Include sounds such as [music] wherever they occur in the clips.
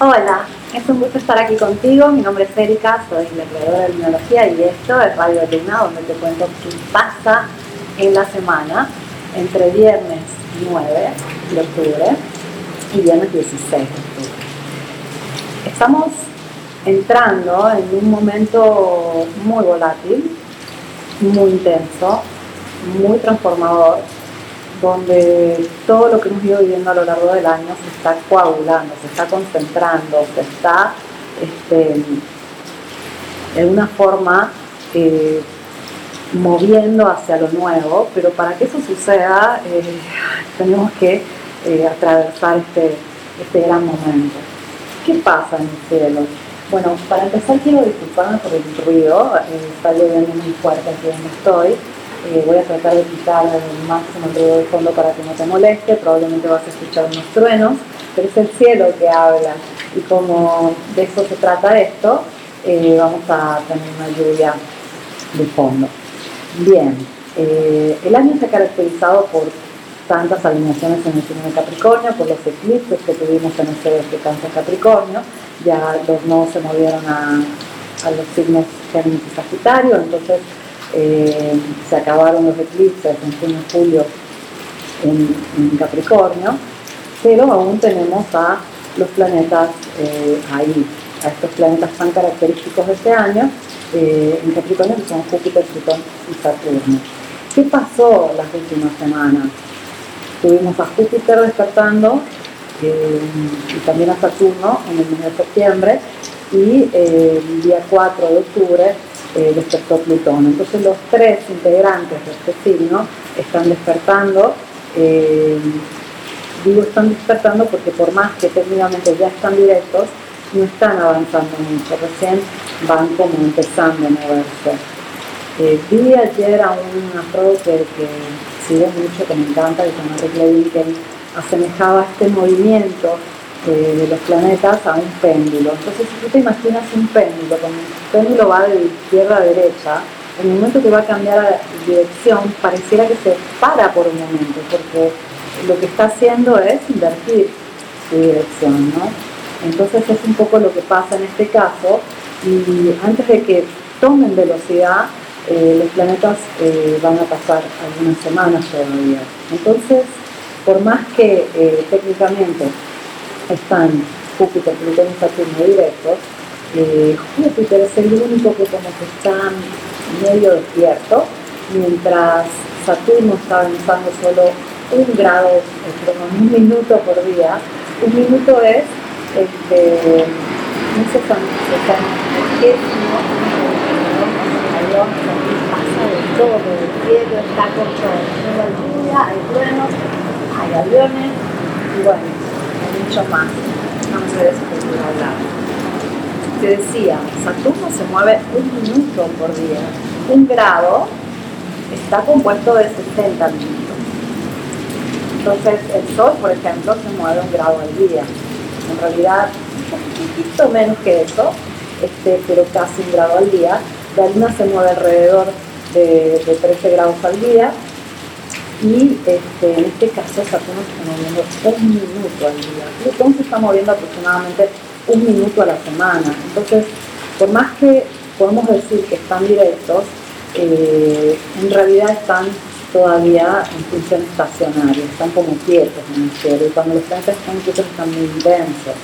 Hola, es un gusto estar aquí contigo. Mi nombre es Erika, soy creadora de Tecnología y esto es Radio Luna, donde te cuento qué pasa en la semana entre viernes 9 de octubre y viernes 16 de octubre. Estamos entrando en un momento muy volátil, muy intenso, muy transformador, donde todo lo que hemos ido viviendo a lo largo del año se está coagulando, se está concentrando, se está este, de una forma eh, moviendo hacia lo nuevo, pero para que eso suceda eh, tenemos que eh, atravesar este, este gran momento. ¿Qué pasa en el cielo? Bueno, para empezar quiero disculparme por el ruido, está lloviendo muy fuerte aquí donde estoy. Eh, voy a tratar de quitar el máximo ruido de fondo para que no te moleste, probablemente vas a escuchar unos truenos, pero es el cielo que habla y como de eso se trata esto, eh, vamos a tener una lluvia de fondo. Bien, eh, el año se ha caracterizado por tantas alineaciones en el signo de Capricornio, por los eclipses que tuvimos en este de Cáncer Capricornio, ya los nodos se movieron a, a los signos Géminis y Sagitario, entonces eh, se acabaron los eclipses en junio julio en, Capricornio, pero aún tenemos a los planetas eh, ahí, a estos planetas tan característicos de este año, eh, en Capricornio que son Júpiter, Plutón y Saturno. ¿Qué pasó las últimas semanas? Tuvimos a Júpiter despertando y también a Saturno en el mes de septiembre y el día 4 de octubre eh, despertó Plutón. Entonces los tres integrantes de este signo están despertando. Eh, digo están despertando porque por más que técnicamente ya están directos, no están avanzando mucho, recién van como empezando a moverse. Eh, vi ayer a un astrólogo que, que sigue mucho, que me encanta, que se llama Rick Levin, que asemejaba este movimiento de los planetas a un péndulo. Entonces, si tú te imaginas un péndulo, cuando un péndulo va de izquierda a derecha, en el momento que va a cambiar a dirección, pareciera que se para por un momento, porque lo que está haciendo es invertir su dirección, ¿no? Entonces es un poco lo que pasa en este caso, y antes de que tomen velocidad, eh, los planetas eh, van a pasar algunas semanas todavía. Entonces, por más que eh, técnicamente están Júpiter, Plutón y Saturno directos, eh, Júpiter es el único que como que está medio despierto, mientras Saturno está avanzando solo un grado, como un minuto por día. Un minuto es este, un pasa de todo, el cielo está con todo, hay lluvia, hay truenos, hay aviones, y bueno, mucho más. Vamos a ver si puedo hablar. Te decía, Saturno se mueve un minuto por día. Un grado está compuesto de 60 minutos. Entonces el Sol, por ejemplo, se mueve un grado al día. En realidad, un poquito menos que eso, este, pero casi un grado al día. La Luna se mueve alrededor de, de 13 grados al día y este, en este caso Saturno se está moviendo un minuto al día. Plutón se está moviendo aproximadamente un minuto a la semana. Entonces, por más que podemos decir que están directos, eh, en realidad están todavía en función estacionaria, están como quietos en el cielo y cuando los planetas están quietos están muy intensos.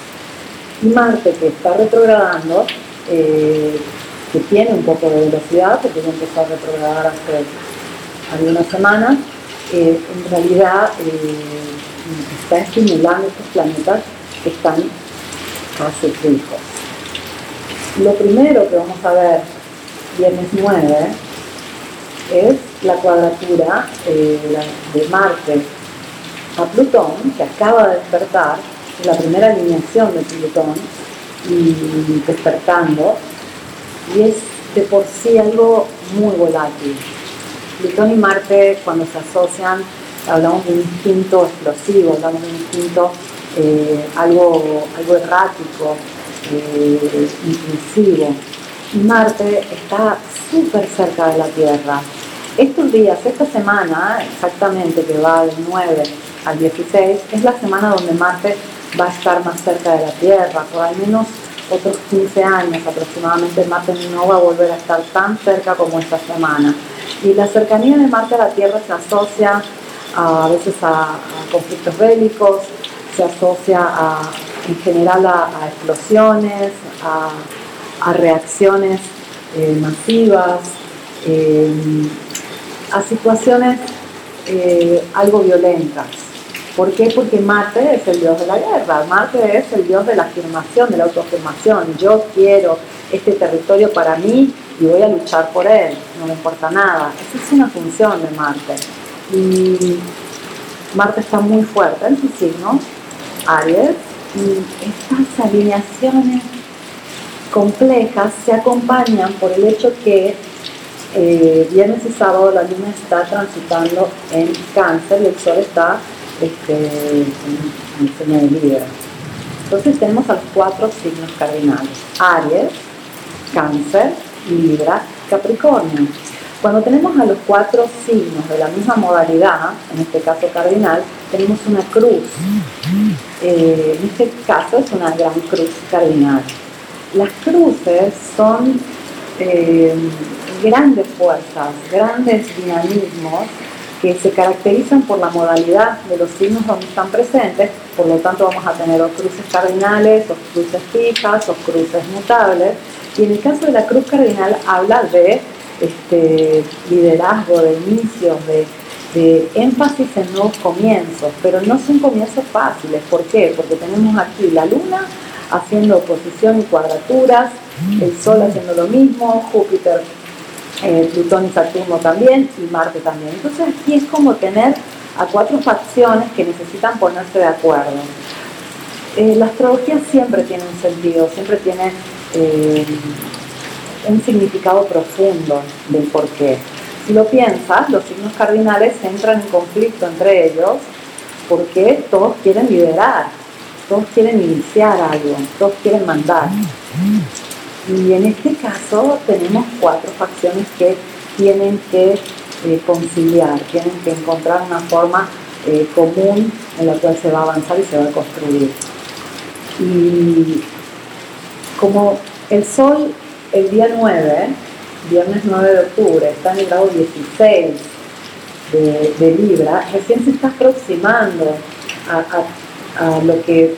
Y Marte, que está retrogradando, eh, que tiene un poco de velocidad, porque ya empezó a retrogradar hace algunas semanas, en realidad eh, está estimulando estos planetas que están casi fijos. Lo primero que vamos a ver viernes 9 es la cuadratura eh, de Marte a Plutón, que acaba de despertar, la primera alineación de Plutón, y despertando, y es de por sí algo muy volátil. Plutón y Marte cuando se asocian hablamos de un instinto explosivo, hablamos de un instinto eh, algo, algo errático, eh, impulsivo. Marte está súper cerca de la Tierra. Estos días, esta semana exactamente que va del 9 al 16, es la semana donde Marte va a estar más cerca de la Tierra, por al menos otros 15 años aproximadamente Marte no va a volver a estar tan cerca como esta semana. Y la cercanía de Marte a la Tierra se asocia a, veces a, conflictos bélicos, se asocia en general a, explosiones, a, reacciones eh, masivas, eh, a situaciones eh, algo violentas. ¿Por qué? Porque Marte es el dios de la guerra, Marte es el dios de la afirmación, de la autoafirmación. Yo quiero este territorio para mí y voy a luchar por él, no me importa nada. Esa es una función de Marte. Y Marte está muy fuerte en su signo, Aries, y estas alineaciones complejas se acompañan por el hecho que eh, viernes y sábado la luna está transitando en cáncer y el sol está este, en el. Entonces tenemos a los cuatro signos cardinales, Aries, Cáncer, Libra, Capricornio. Cuando tenemos a los cuatro signos de la misma modalidad, en este caso cardinal, tenemos una cruz. Eh, en este caso es una gran cruz cardinal. Las cruces son eh, grandes fuerzas, grandes dinamismos que se caracterizan por la modalidad de los signos donde están presentes, por lo tanto vamos a tener o cruces cardinales, o cruces fijas, o cruces mutables, y en el caso de la cruz cardinal habla de este, liderazgo, de inicios, de, énfasis en nuevos comienzos, pero no son comienzos fáciles. ¿Por qué? Porque tenemos aquí la luna haciendo oposición y cuadraturas, el sol haciendo lo mismo, Júpiter eh, Plutón y Saturno también, y Marte también. Entonces aquí es como tener a cuatro facciones que necesitan ponerse de acuerdo. Eh, la astrología siempre tiene un sentido, siempre tiene eh, un significado profundo del por qué. Si lo piensas, los signos cardinales entran en conflicto entre ellos porque todos quieren liderar, todos quieren iniciar algo, todos quieren mandar. Y en este caso tenemos cuatro facciones que tienen que eh, conciliar, tienen que encontrar una forma eh, común en la cual se va a avanzar y se va a construir. Y como el Sol el día 9, viernes 9 de octubre, está en el grado 16 de, Libra, recién se está aproximando a lo que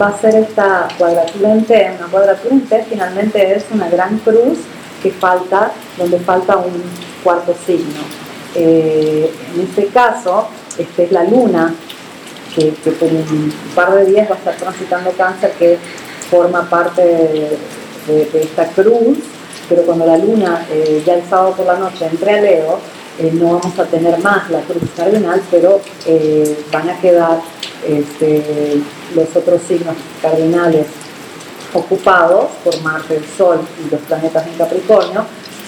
va a ser esta cuadratura en. Una cuadratura en T finalmente es una gran cruz que falta, donde falta un cuarto signo. Eh, en este caso, esta es la luna, que, por un par de días va a estar transitando cáncer, que forma parte de, esta cruz, pero cuando la luna eh, ya el sábado por la noche entre a Leo, eh, no vamos a tener más la cruz cardinal, pero van a quedar este, los otros signos cardinales ocupados por Marte, el Sol y los planetas en Capricornio,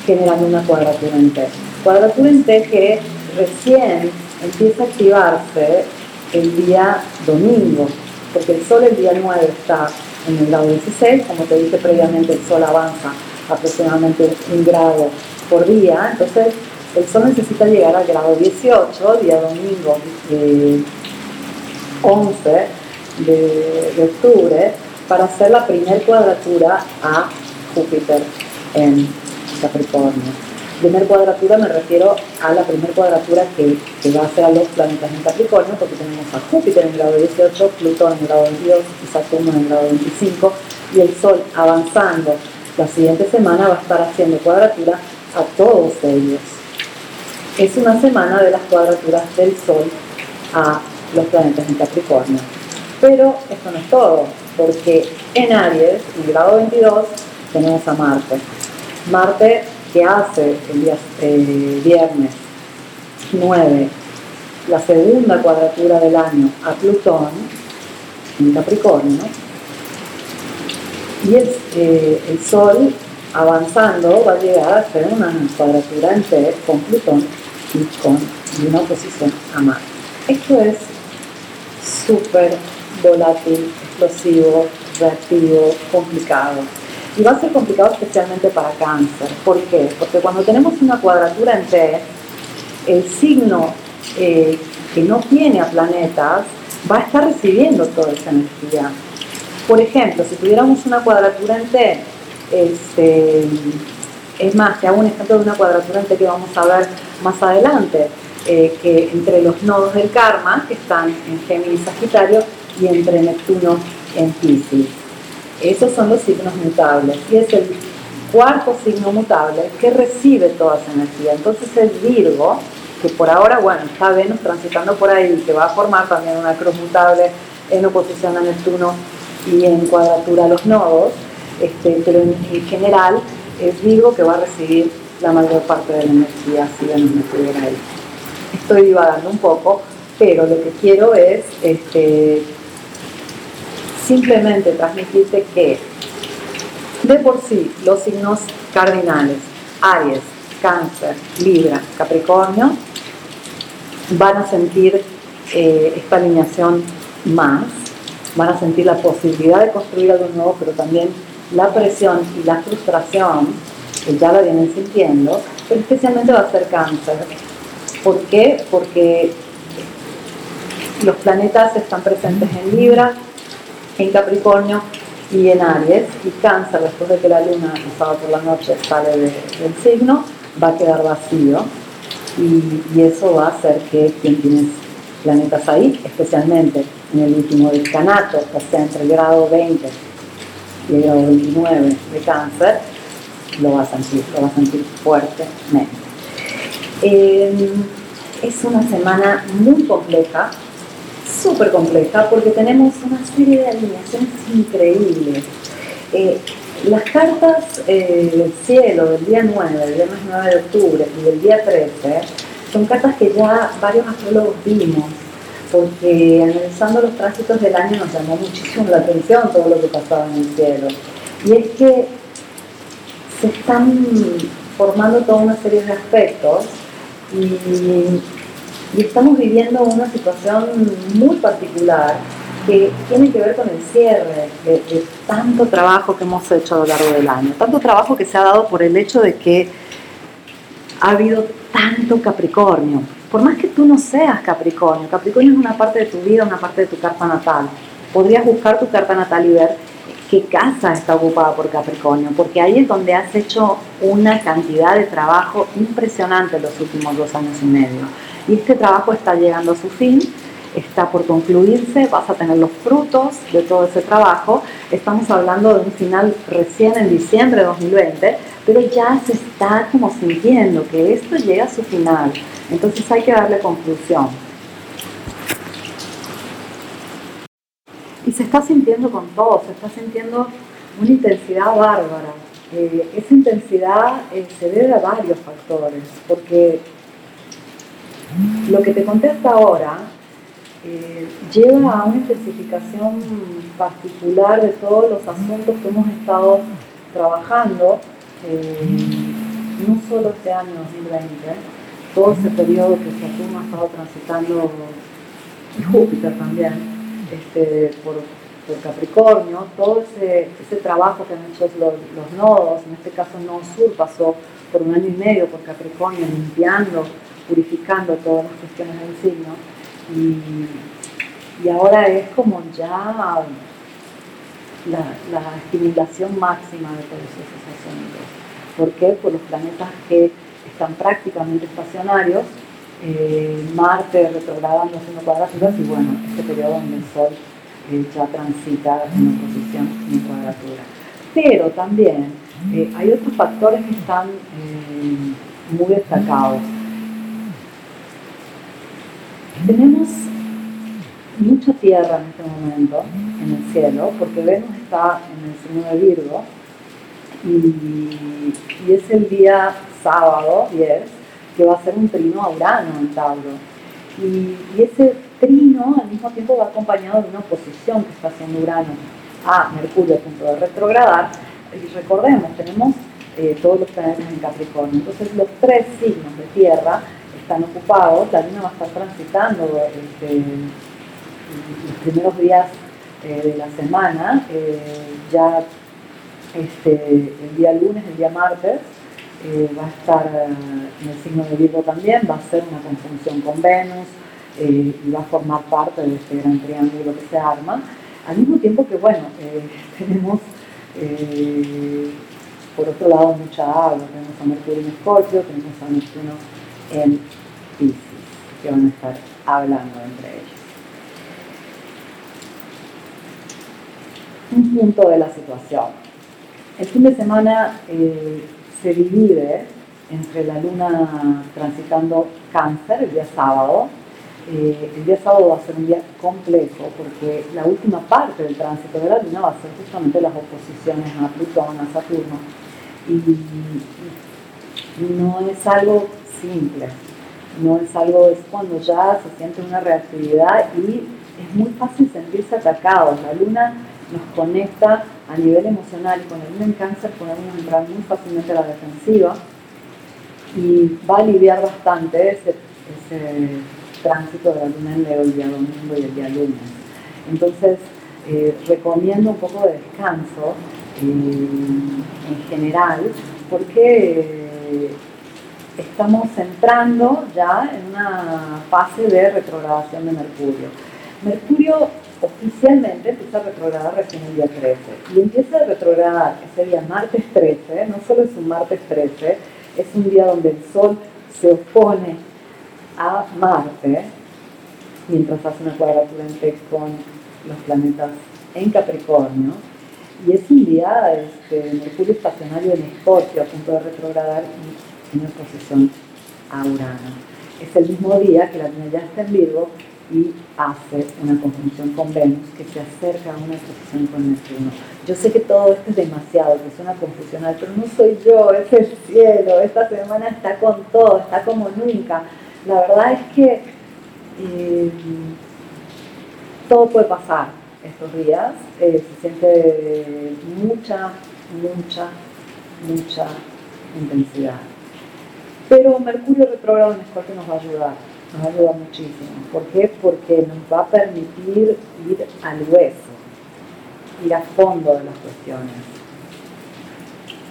generando una cuadratura en T. Cuadratura en T que recién empieza a activarse el día domingo, porque el Sol el día 9 está en el grado 16, como te dije previamente, el Sol avanza aproximadamente un grado por día, entonces el Sol necesita llegar al grado 18, día domingo 11 de, octubre para hacer la primera cuadratura a Júpiter en Capricornio. Primer cuadratura me refiero a la primera cuadratura que, va a hacer a los planetas en Capricornio, porque tenemos a Júpiter en el grado 18, Plutón en el grado 22 y Saturno en el grado 25, y el Sol avanzando la siguiente semana va a estar haciendo cuadratura a todos ellos. Es una semana de las cuadraturas del Sol a los planetas en Capricornio. Pero esto no es todo, porque en Aries, en grado 22, tenemos a Marte. Marte que hace el día eh, viernes 9 la segunda cuadratura del año a Plutón en Capricornio y el, eh, el, Sol avanzando va a llegar a hacer una cuadratura en con Plutón y con una oposición a Marte. Esto es súper volátil, explosivo, reactivo, complicado. Y va a ser complicado especialmente para cáncer. ¿Por qué? Porque cuando tenemos una cuadratura en T, el signo eh, que no tiene a planetas va a estar recibiendo toda esa energía. Por ejemplo, si tuviéramos una cuadratura en T, este, es más, te hago un ejemplo de una cuadratura en T que vamos a ver más adelante, eh, que entre los nodos del karma, que están en Géminis Sagitario, y entre Neptuno en Pisces. Esos son los signos mutables. Y es el cuarto signo mutable que recibe toda esa energía. Entonces el Virgo, que por ahora, bueno, está Venus transitando por ahí, que va a formar también una cruz mutable en oposición a Neptuno y en cuadratura a los nodos, este, pero en, general es Virgo que va a recibir la mayor parte de la energía si Venus no estuviera ahí. Estoy divagando un poco, pero lo que quiero es este, simplemente transmitirte que de por sí los signos cardinales, Aries, Cáncer, Libra, Capricornio, van a sentir eh, esta alineación más, van a sentir la posibilidad de construir algo nuevo, pero también la presión y la frustración, que ya la vienen sintiendo, pero especialmente va a ser cáncer. ¿Por qué? Porque los planetas están presentes en Libra, en Capricornio y en Aries, y Cáncer, después de que la luna sábado por la noche sale del signo, va a quedar vacío y, eso va a hacer que quien tiene planetas ahí, especialmente en el último decanato, o sea, entre el grado 20 y el grado 29 de cáncer, lo va a sentir, lo va a sentir fuertemente. Em, es una semana muy compleja, súper compleja, porque tenemos una serie de alineaciones increíbles. Eh, las cartas eh, del cielo del día 9, del viernes 9 de octubre y del día 13 son cartas que ya varios astrólogos vimos, porque analizando los tránsitos del año nos llamó muchísimo la atención todo lo que pasaba en el cielo. Y es que se están formando toda una serie de aspectos y, estamos viviendo una situación muy particular que tiene que ver con el cierre de, tanto trabajo que hemos hecho a lo largo del año, tanto trabajo que se ha dado por el hecho de que ha habido tanto Capricornio. Por más que tú no seas Capricornio, Capricornio es una parte de tu vida, una parte de tu carta natal. Podrías buscar tu carta natal y ver qué casa está ocupada por Capricornio, porque ahí es donde has hecho una cantidad de trabajo impresionante en los últimos dos años y medio. Y este trabajo está llegando a su fin está por concluirse, vas a tener los frutos de todo ese trabajo. Estamos hablando de un final recién en diciembre de 2020, pero ya se está como sintiendo que esto llega a su final. Entonces hay que darle conclusión. Y se está sintiendo con todo, se está sintiendo una intensidad bárbara. Eh, esa intensidad eh, se debe a varios factores, porque lo que te conté hasta ahora eh, lleva a una especificación particular de todos los asuntos que hemos estado trabajando, no solo este año 2020, todo ese periodo que Saturno ha estado transitando y Júpiter también, este, por, Capricornio, todo ese, trabajo que han hecho los, los, nodos, en este caso nodo sur pasó por un año y medio por Capricornio, limpiando, purificando todas las cuestiones del signo y, ahora es como ya la, la, estimulación máxima de todos esos asuntos. ¿Por qué? Por los planetas que están prácticamente estacionarios, eh, Marte retrogradando haciendo cuadraturas y bueno, este periodo donde el Sol eh, ya transita en oposición en cuadratura. Pero también eh, hay otros factores que están muy destacados. Tenemos mucha tierra en este momento en el cielo, porque Venus está en el signo de Virgo y, es el día sábado 10 que va a ser un trino a Urano en Tauro. Y, ese trino al mismo tiempo va acompañado de una oposición que está haciendo Urano a Mercurio a punto de retrogradar. Y recordemos, tenemos eh, todos los planetas en Capricornio. Entonces los tres signos de tierra están ocupados, la luna va a estar transitando este, los primeros días eh, de la semana, eh, ya este, el día lunes, el día martes, eh, va a estar en el signo de Virgo también, va a ser una conjunción con Venus, eh, y va a formar parte de este gran triángulo que se arma, al mismo tiempo que, bueno, eh, [laughs] tenemos por otro lado mucha agua, tenemos a Mercurio en Escorpio, tenemos a Neptuno en Pisces, que van a estar hablando entre ellos. Un punto de la situación. El fin de semana eh, se divide entre la luna transitando cáncer el día sábado. Eh, el día sábado va a ser un día complejo porque la última parte del tránsito de la luna va a ser justamente las oposiciones a Plutón, a Saturno. Y no es algo simple, no es algo, es cuando ya se siente una reactividad y es muy fácil sentirse atacados. La luna nos conecta a nivel emocional y con luna en cáncer podemos entrar muy fácilmente a la defensiva y va a aliviar bastante ese, tránsito de la luna en Leo el día domingo y el día lunes. Entonces, eh, recomiendo un poco de descanso eh, en general porque eh, estamos entrando ya en una fase de retrogradación de Mercurio. Mercurio oficialmente empieza a retrogradar recién el día 13 y empieza a retrogradar ese día martes 13, no solo es un martes 13, es un día donde el Sol se opone a Marte mientras hace una cuadratura en con los planetas en Capricornio y es un día este, Mercurio estacionario en Escorpio a punto de retrogradar en oposición a Urano. Es el mismo día que la luna ya está en Virgo y hace una conjunción con Venus que se acerca a una posición con Neptuno. Yo sé que todo esto es demasiado, que suena confusional, pero no soy yo, [laughs] es el cielo. Esta semana está con todo, está como nunca. La verdad es que eh, todo puede pasar estos días. Eh, se siente mucha, mucha, mucha intensidad. Pero Mercurio retrógrado en Escorpio nos va a ayudar nos ayuda muchísimo. ¿Por qué? Porque nos va a permitir ir al hueso, ir a fondo de las cuestiones,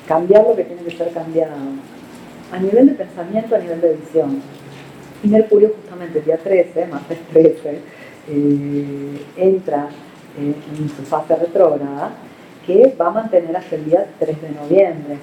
cambiar lo que tiene que ser cambiado, a nivel de pensamiento, a nivel de visión. Y Mercurio justamente el día 13, martes [laughs] 13, eh, entra eh, en su fase retrógrada que va a mantener hasta el día 3 de noviembre.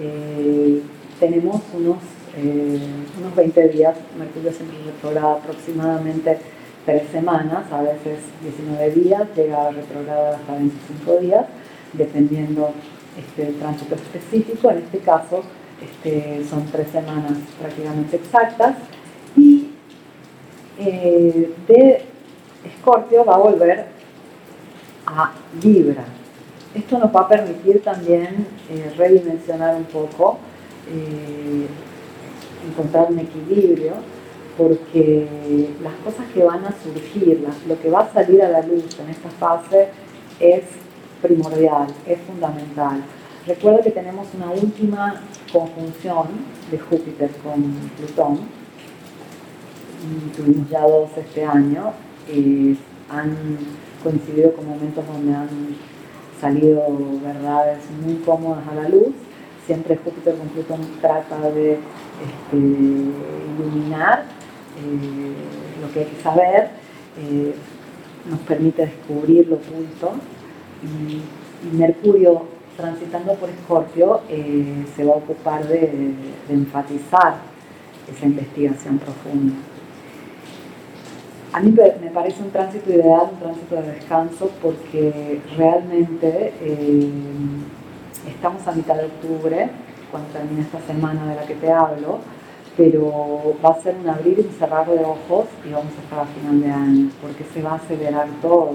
Eh, tenemos unos eh, unos 20 días, Mercurio siempre retrograda aproximadamente 3 semanas, a veces 19 días, llega a retrogradar hasta 25 días, dependiendo este, del tránsito específico. En este caso este, son 3 semanas prácticamente exactas. Y eh, de Escorpio va a volver a Libra. Esto nos va a permitir también eh, redimensionar un poco encontrar un equilibrio, porque las cosas que van a surgir, lo que va a salir a la luz en esta fase es primordial, es fundamental. Recuerda que tenemos una última conjunción de Júpiter con Plutón, tuvimos ya dos este año, y han coincidido con momentos donde han salido verdades muy cómodas a la luz. Siempre Júpiter con Plutón trata de este, iluminar eh, lo que hay que saber, eh, nos permite descubrir lo oculto y, Mercurio transitando por Escorpio eh, se va a ocupar de, enfatizar esa investigación profunda. A mí me parece un tránsito ideal, un tránsito de descanso, porque realmente estamos a mitad de octubre, cuando termine esta semana de la que te hablo, pero va a ser un abrir y cerrar de ojos y vamos a estar a final de año, porque se va a acelerar todo.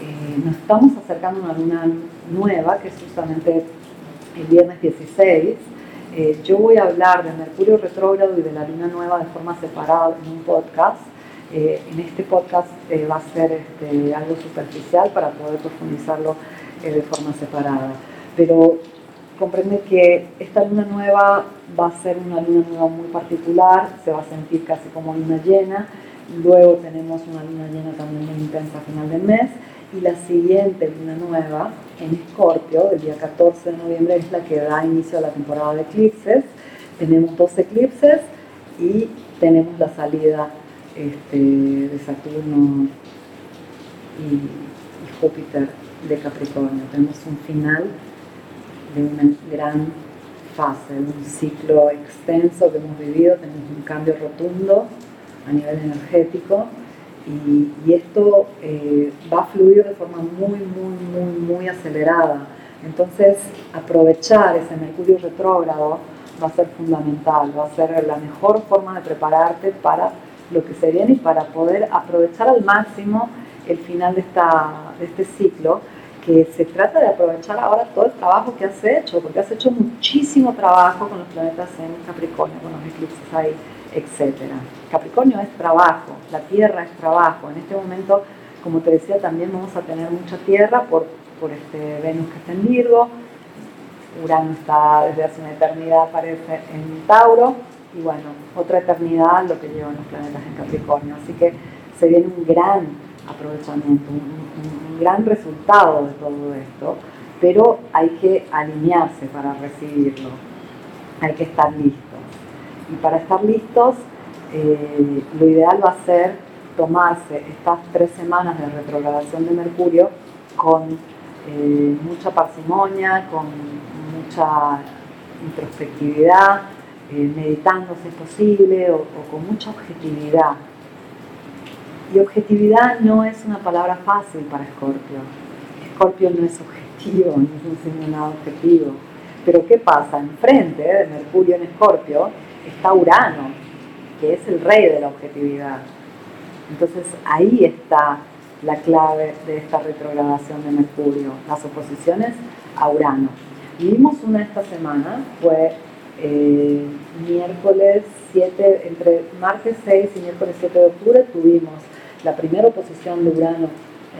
Eh, nos estamos acercando a una luna nueva, que es justamente el viernes 16. Eh, yo voy a hablar de Mercurio retrógrado y de la luna nueva de forma separada en un podcast. Eh, en este podcast va a ser este, algo superficial para poder profundizarlo de forma separada. Pero comprende que esta luna nueva va a ser una luna nueva muy particular, se va a sentir casi como luna llena, luego tenemos una luna llena también muy intensa a final del mes, y la siguiente luna nueva en Escorpio, el día 14 de noviembre, es la que da inicio a la temporada de eclipses. Tenemos dos eclipses y tenemos la salida este, de Saturno y, Júpiter de Capricornio. Tenemos un final de una gran fase, de un ciclo extenso que hemos vivido, tenemos un cambio rotundo a nivel energético y, esto eh, va a fluir de forma muy, muy, muy, muy acelerada. Entonces, aprovechar ese Mercurio retrógrado va a ser fundamental, va a ser la mejor forma de prepararte para lo que se viene y para poder aprovechar al máximo el final de, esta, de este ciclo, que se trata de aprovechar ahora todo el trabajo que has hecho, porque has hecho muchísimo trabajo con los planetas en Capricornio, con los eclipses ahí, etc. Capricornio es trabajo, la Tierra es trabajo. En este momento, como te decía, también vamos a tener mucha Tierra por, por este Venus que está en Virgo, Urano está desde hace una eternidad, aparece en Tauro, y bueno, otra eternidad lo que llevan los planetas en Capricornio. Así que se viene un gran aprovechamiento, un, gran resultado de todo esto, pero hay que alinearse para recibirlo, hay que estar listos. Y para estar listos, eh, lo ideal va a ser tomarse estas tres semanas de retrogradación de Mercurio con eh, mucha parsimonia, con mucha introspectividad, eh, meditando si es posible o, con mucha objetividad. Y objetividad no es una palabra fácil para Escorpio. Escorpio no es objetivo, no es un signo nada objetivo. Pero ¿qué pasa? Enfrente de Mercurio en Escorpio está Urano, que es el rey de la objetividad. Entonces ahí está la clave de esta retrogradación de Mercurio, las oposiciones a Urano. Vimos una esta semana, fue eh, miércoles 7, entre martes 6 y miércoles 7 de octubre tuvimos la primera oposición de Urano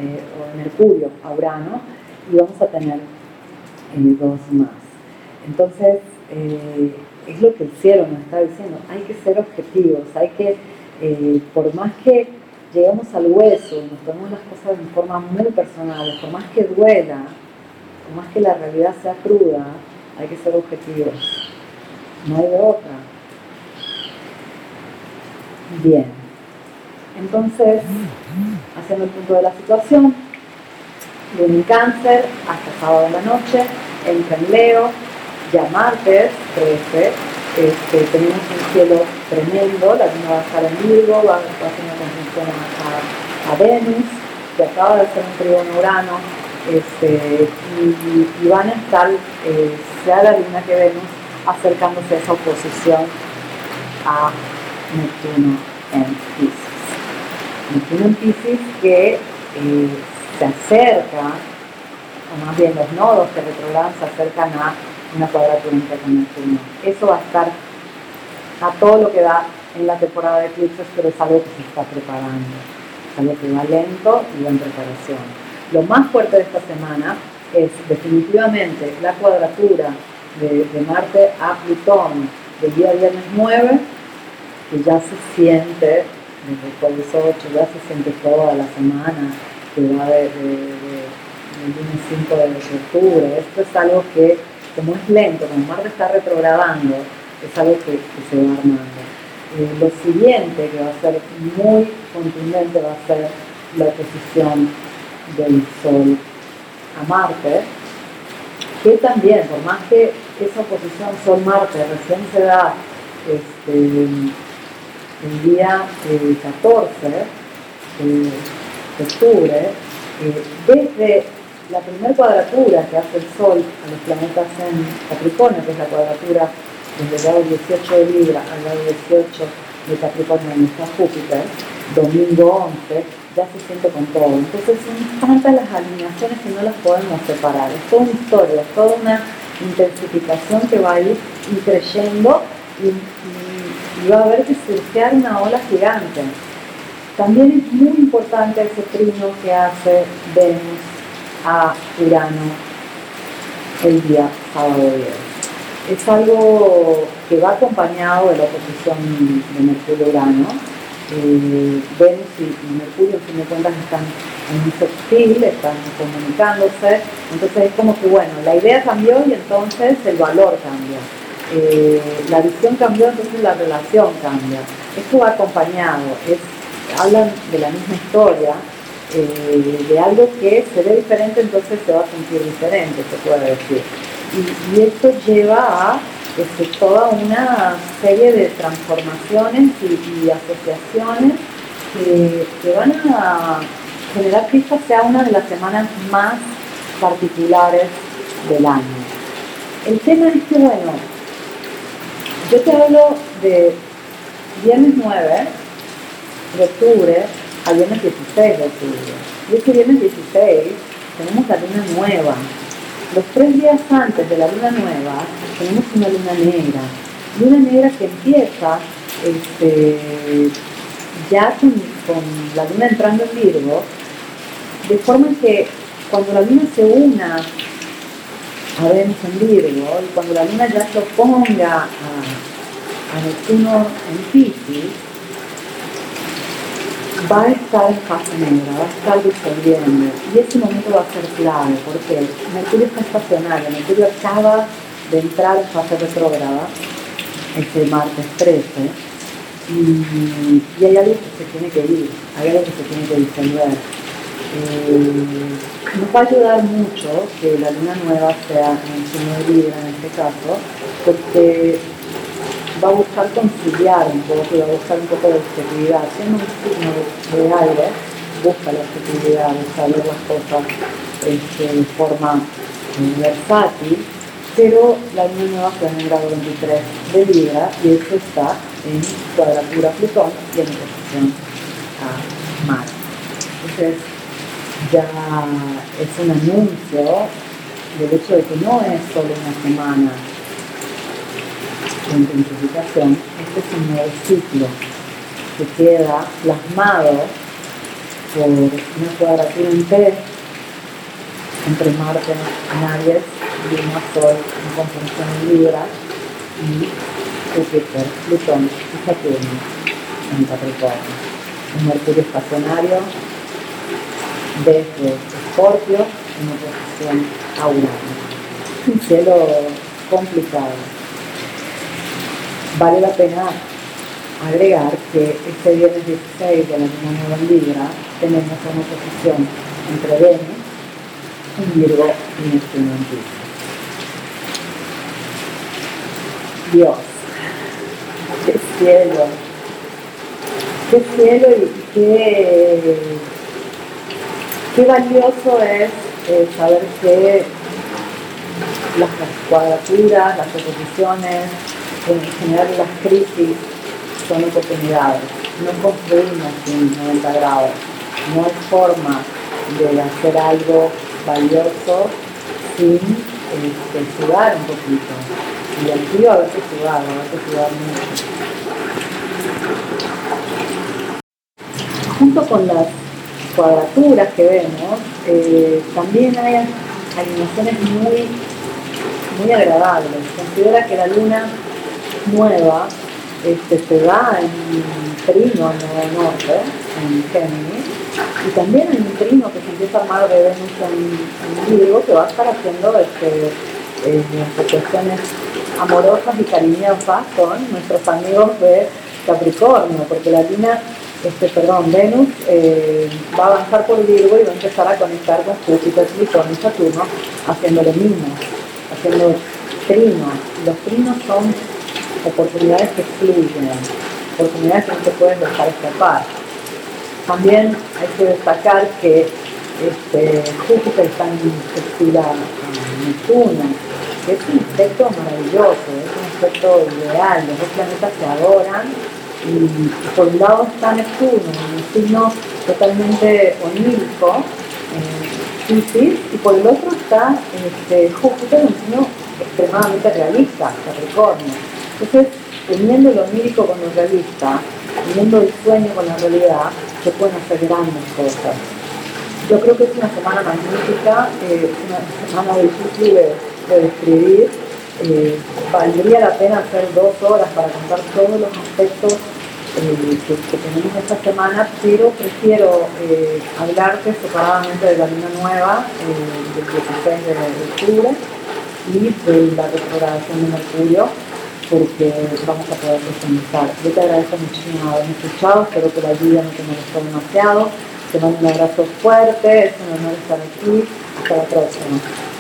eh, o de Mercurio a Urano y vamos a tener eh, dos más. Entonces, es lo que el cielo nos está diciendo, hay que ser objetivos, hay que, por más que lleguemos al hueso nos tomemos las cosas de forma muy personal, por más que duela, por más que la realidad sea cruda, hay que ser objetivos. No hay de otra. Bien. Entonces, haciendo el punto de la situación, luna en cáncer hasta sábado de la noche, entra en Leo, ya martes 13, este, tenemos un cielo tremendo, la luna va a estar en Virgo, va, a hacer una conjunción a, a, Venus, que acaba de hacer un trígono Urano, este, y, van a estar, eh, sea la luna que Venus, acercándose a esa oposición a Neptuno en Pisces. Neptuno en Pisces que eh, se acerca, o más bien los nodos que retrogradan se acercan a una cuadratura con Neptuno. Eso va a estar a todo lo que da en la temporada de eclipses, pero es algo que se está preparando, es algo que va lento y va en preparación. Lo más fuerte de esta semana es definitivamente la cuadratura de, Marte a Plutón del día viernes 9, que ya se siente, desde el jueves 8, ya se siente toda la semana, que va de, del lunes 5 de octubre. Esto es algo que, como es lento, como Marte está retrogradando, es algo que, se va armando. Lo siguiente que va a ser muy contundente va a ser la oposición del Sol a Marte, que también, por más que esa oposición Sol-Marte recién se da este, el día 14 eh, de octubre, eh, desde la primera cuadratura que hace el Sol a los planetas en Capricornio, que es la cuadratura desde el lado 18 de Libra al lado 18 de Capricornio donde está Júpiter, domingo 11, ya se siente con todo. Entonces son tantas las alineaciones que no las podemos separar. Es toda una historia, es toda una intensificación que va a ir creyendo y, va a haber que surfear una ola gigante. También es muy importante ese trino que hace Venus a Urano el día sábado 10. Es algo que va acompañado de la oposición de Mercurio-Urano eh, Venus y, Mercurio, en fin de cuentas, están en un sextil, están comunicándose. Entonces es como que, bueno, la idea cambió y entonces el valor cambia. Eh, la visión cambió, entonces la relación cambia. Esto va acompañado, es hablan de la misma historia, eh, de algo que se ve diferente, entonces se va a sentir diferente, se puede decir. Y, esto lleva a este, toda una serie de transformaciones y, asociaciones que, que, van a generar que esta sea una de las semanas más particulares del año. El tema es que, bueno, yo te hablo de viernes 9 de octubre a viernes 16 de octubre. Y este viernes 16 tenemos la luna nueva. Los tres días antes de la luna nueva tenemos una luna negra. Luna negra que empieza este, ya con, la luna entrando en Virgo, de forma que cuando la luna se una a Venus en Virgo y cuando la luna ya se oponga a Neptuno en Pisces, va a estar negra, va a estar disolviendo y ese momento va a ser clave porque Mercurio está estacionario, Mercurio acaba de entrar en fase retrógrada este martes 13 y, hay algo que se tiene que ir, hay algo que se tiene que disolver. Eh, nos va a ayudar mucho que la luna nueva sea en su Libra en este caso, porque va a buscar conciliar un poco, va a buscar un poco de objetividad. Siendo un signo de, aire, busca la objetividad, busca ver las cosas este, de forma versátil, pero la luna nueva fue en el grado 23 de Libra y eso está en cuadratura Plutón y en oposición a Marte. Entonces, ya es un anuncio del hecho de que no es solo una semana de intensificación, este es un nuevo ciclo que queda plasmado por una cuadratura en entre Marte Aries, Luna, Sol en conjunción Libra y Júpiter, Plutón y Saturno en Capricornio. Un Mercurio estacionario desde Escorpio en oposición a Urano. Un cielo complicado Vale la pena agregar que este viernes 16 de la luna nueva en Libra tenemos una oposición entre Venus, un Virgo y Neptuno en Dios, qué cielo, qué cielo y qué, qué valioso es eh, saber que las cuadraturas, las oposiciones, en general las crisis son oportunidades. No construimos en 90 grados. No hay forma de hacer algo valioso sin este, sudar un poquito. Y aquí a veces sudar, a veces sudar mucho. Junto con las cuadraturas que vemos, eh, también hay animaciones muy, muy agradables. Considera que la luna nueva este, se da en trino en el norte, en Géminis, y también en un trino que se empieza a armar de Venus en, Virgo, que va a estar haciendo este, eh, asociaciones amorosas y cariñosas con nuestros amigos de Capricornio, porque la luna, este, perdón, Venus eh, va a avanzar por Virgo y va a empezar a conectar con Júpiter, Plutón y Saturno, haciendo lo mismo, haciendo trinos. Los trinos son oportunidades que fluyen, oportunidades que no te puedes dejar escapar. También hay que destacar que este, Júpiter está en sextil Neptuno, que es un aspecto maravilloso, es un aspecto ideal, los dos planetas se adoran y, por un lado está Neptuno, un signo totalmente onírico, eh, y por el otro está este, Júpiter, un signo extremadamente realista, Capricornio. Entonces, uniendo lo onírico con lo realista, uniendo el sueño con la realidad, se pueden hacer grandes cosas. Yo creo que es una semana magnífica, eh, una semana difícil de, describir. Eh, valdría la pena hacer dos horas para contar todos los aspectos eh, que, tenemos esta semana, pero prefiero hablarte separadamente de la luna nueva del 16 de octubre y de la retrogradación de Mercurio porque vamos a poder profundizar. Yo te agradezco muchísimo haberme escuchado, espero que la ayuda no te molestó demasiado. Te mando un abrazo fuerte, es un honor estar aquí. Hasta la próxima.